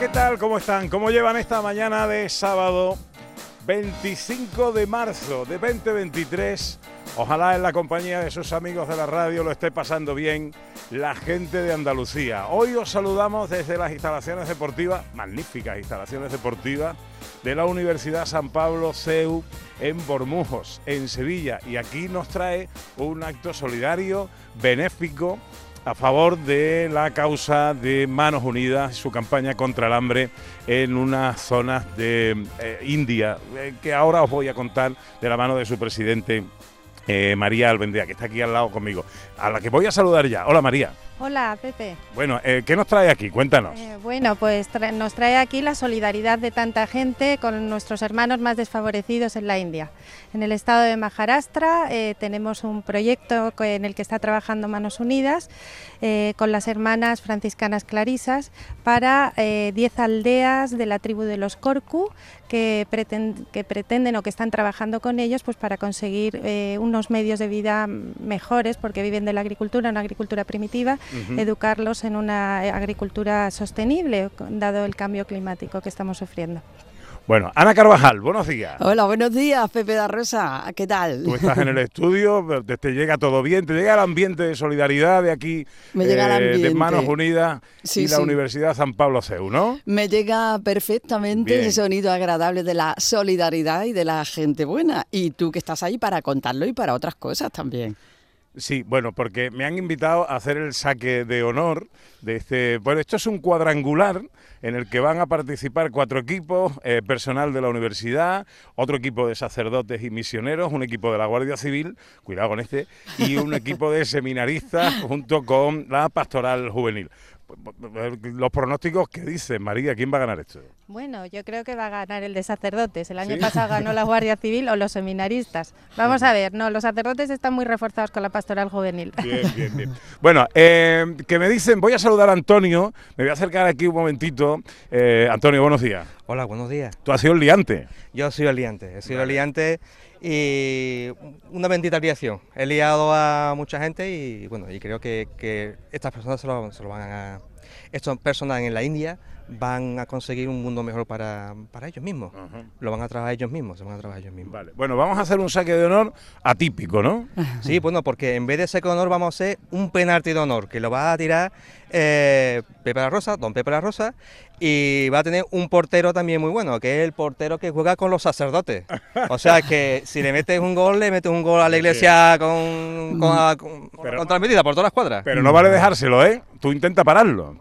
¿Qué tal? ¿Cómo están? ¿Cómo llevan esta mañana de sábado 25 de marzo de 2023? Ojalá en la compañía de sus amigos de la radio lo esté pasando bien la gente de Andalucía. Hoy os saludamos desde las instalaciones deportivas, magníficas instalaciones deportivas de la Universidad San Pablo CEU en Bormujos, en Sevilla. Y aquí nos trae un acto solidario, benéfico, a favor de la causa de Manos Unidas, su campaña contra el hambre en unas zonas de eh, India, eh, que ahora os voy a contar de la mano de su presidente, eh, María Albendea, que está aquí al lado conmigo, a la que voy a saludar ya. Hola María. Hola, Pepe. Bueno, eh, ¿qué nos trae aquí? Cuéntanos. Eh, bueno, pues tra- nos trae aquí la solidaridad de tanta gente con nuestros hermanos más desfavorecidos en la India. En el estado de Maharashtra eh, tenemos un proyecto en el que está trabajando Manos Unidas con las hermanas franciscanas clarisas para eh, 10 aldeas de la tribu de los Korku que, preten- que pretenden o que están trabajando con ellos pues para conseguir unos medios de vida mejores porque viven de la agricultura, una agricultura primitiva Educarlos en una agricultura sostenible, dado el cambio climático que estamos sufriendo. Bueno, Ana Carvajal, buenos días. Hola, buenos días, Pepe da Rosa. ¿Qué tal? Tú estás en el estudio, te, te llega todo bien, te llega el ambiente de solidaridad de aquí, Me llega el eh, de. Manos Unidas Sí, y la sí. Universidad San Pablo CEU, ¿no? Me llega perfectamente Bien. ese sonido agradable de la solidaridad y de la gente buena. Y tú que estás ahí para contarlo y para otras cosas también. Sí, bueno, porque me han invitado a hacer el saque de honor de este. Bueno, esto es un cuadrangular en el que van a participar cuatro equipos, eh, personal de la universidad, otro equipo de sacerdotes y misioneros, un equipo de la Guardia Civil, cuidado con este, y un equipo de seminaristas junto con la pastoral juvenil. Los pronósticos, ¿qué dicen, María? ¿Quién va a ganar esto? Bueno, yo creo que va a ganar el de sacerdotes. El año ¿Sí? pasado ganó la Guardia Civil o los seminaristas. Vamos a ver, no, los sacerdotes están muy reforzados con la pastoral juvenil. Bien, bien, bien. Bueno, eh, que me dicen, voy a saludar a Antonio, me voy a acercar aquí un momentito. Eh, Antonio, buenos días. Hola, buenos días. Tú has sido el liante. Yo soy el liante, he sido Vale. el liante y una bendita liación. He liado a mucha gente y bueno, y creo que, que estas personas se lo, se lo van a... Estas personas en la India van a conseguir un mundo mejor para, para ellos mismos. Lo van a trabajar ellos mismos, se van a trabajar ellos mismos. Vale. Bueno, vamos a hacer un saque de honor atípico, ¿no? Sí, bueno, porque en vez de ese honor vamos a hacer un penalti de honor que lo va a tirar eh, Pepe la Rosa, don Pepe la Rosa, y va a tener un portero también muy bueno, que es el portero que juega con los sacerdotes. O sea que si le metes un gol, le metes un gol a la iglesia con, con, con- Pero- con transmitida por todas las cuadras. Pero no vale dejárselo, ¿eh? Tú intenta pararlo.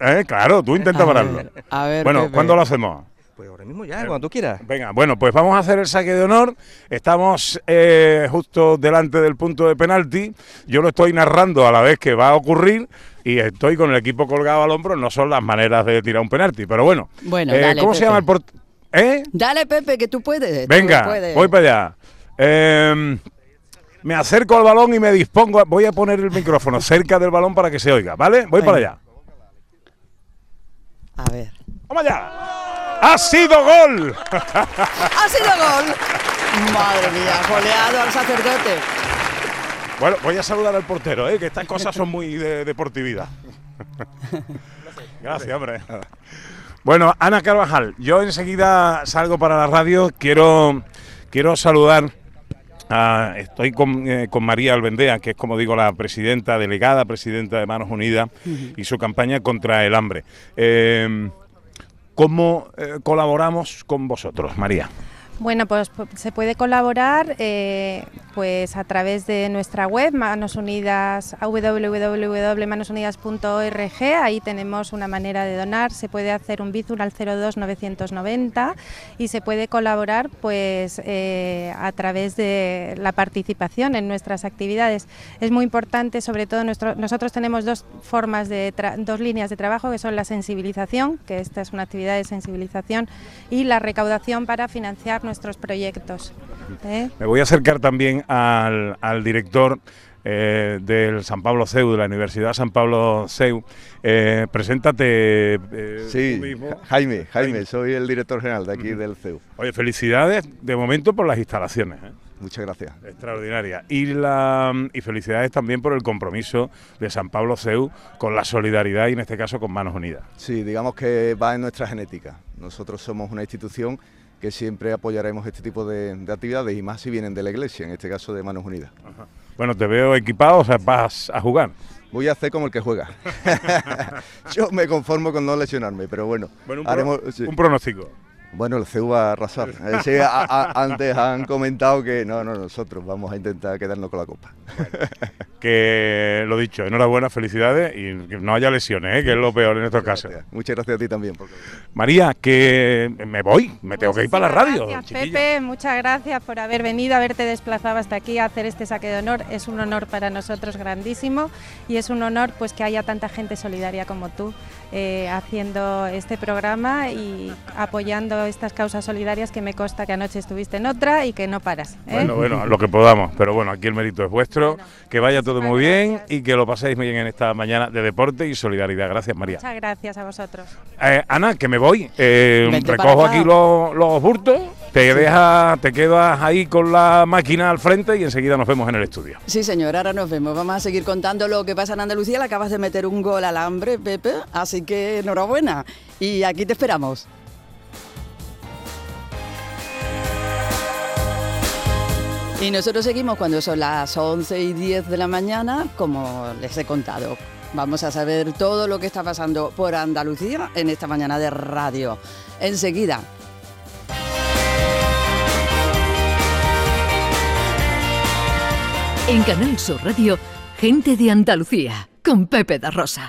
¿eh? Claro, tú intenta A pararlo. ver, a ver, Bueno, Pepe. ¿cuándo lo hacemos? Pues ahora mismo ya, cuando tú quieras. Venga, bueno, pues vamos a hacer el saque de honor. Estamos eh, justo delante del punto de penalti. Yo lo estoy narrando a la vez que va a ocurrir y estoy con el equipo colgado al hombro. No son las maneras de tirar un penalti, pero bueno. Bueno, Eh, dale, ¿Cómo se llama el portero? ¿Eh? Dale, Pepe, que tú puedes. tú Venga, puedes. voy para allá. Eh, me acerco al balón y me dispongo. a- voy a poner el micrófono cerca del balón para que se oiga, ¿vale? Voy para allá. A ver. ¡Vamos allá! ¡Ha sido gol! ¡Ha sido gol! Madre mía, goleado al sacerdote. Bueno, voy a saludar al portero, ¿eh? que estas cosas son muy de deportividad. Gracias, hombre. Bueno, Ana Carvajal, yo enseguida salgo para la radio. Quiero, quiero saludar. A- estoy con, eh, con María Albendea, que es, como digo, la presidenta, delegada presidenta de Manos Unidas y su campaña contra el hambre. Eh, ¿Cómo eh, colaboramos con vosotros, María? Bueno, pues se puede colaborar eh, pues a través de nuestra web Manos Unidas www.manosunidas.org. Ahí tenemos una manera de donar. Se puede hacer un bizum al 02 990 y se puede colaborar pues eh, a través de la participación en nuestras actividades. Es muy importante, sobre todo nuestro, nosotros tenemos dos formas de dos líneas de trabajo que son la sensibilización, que esta es una actividad de sensibilización, y la recaudación para financiar nuestros proyectos. ¿eh? Me voy a acercar también al, director eh, del San Pablo CEU, de la Universidad San Pablo CEU. Eh, preséntate. sí, Jaime, Jaime, soy el director general de aquí del CEU. Oye, felicidades de momento por las instalaciones. Muchas gracias. Extraordinaria. Y, la, y felicidades también por el compromiso de San Pablo CEU con la solidaridad y en este caso con Manos Unidas. Sí, digamos que va en nuestra genética. Nosotros somos una institución que siempre apoyaremos este tipo de, actividades y más si vienen de la iglesia, en este caso de Manos Unidas. Bueno, te veo equipado, o sea, vas a jugar. Voy a hacer como el que juega. Yo me conformo con no lesionarme, pero bueno, un, haremos, un pronóstico. Bueno, el CEU va a arrasar. antes han comentado que no, no, nosotros vamos a intentar quedarnos con la copa. Que lo dicho, enhorabuena, felicidades y que no haya lesiones, ¿eh? que es lo peor en estos casos. Muchas gracias a ti también. María, que me voy, me tengo que ir para la radio. Gracias, Pepe, muchas gracias por haber venido, haberte desplazado hasta aquí a hacer este saque de honor. Es un honor para nosotros grandísimo y es un honor pues que haya tanta gente solidaria como tú eh, haciendo este programa y apoyando estas causas solidarias que me consta que anoche estuviste en otra y que no paras. ¿eh? Bueno, bueno, lo que podamos, pero bueno, aquí el mérito es vuestro, que vaya todo muy bien y que lo paséis muy bien en esta mañana de deporte y solidaridad. Gracias, María. Muchas gracias a vosotros. Eh, Ana, que me voy, eh, recojo aquí los, los burtos te deja, te quedas ahí con la máquina al frente y enseguida nos vemos en el estudio. Sí, señor, ahora nos vemos. Vamos a seguir contando lo que pasa en Andalucía. Le acabas de meter un gol al hambre, Pepe, así que enhorabuena. Y aquí te esperamos. Y nosotros seguimos cuando son las 11 y 10 de la mañana, como les he contado. Vamos a saber todo lo que está pasando por Andalucía en esta mañana de radio. Enseguida. En Canal Sur Radio, gente de Andalucía, con Pepe da Rosa.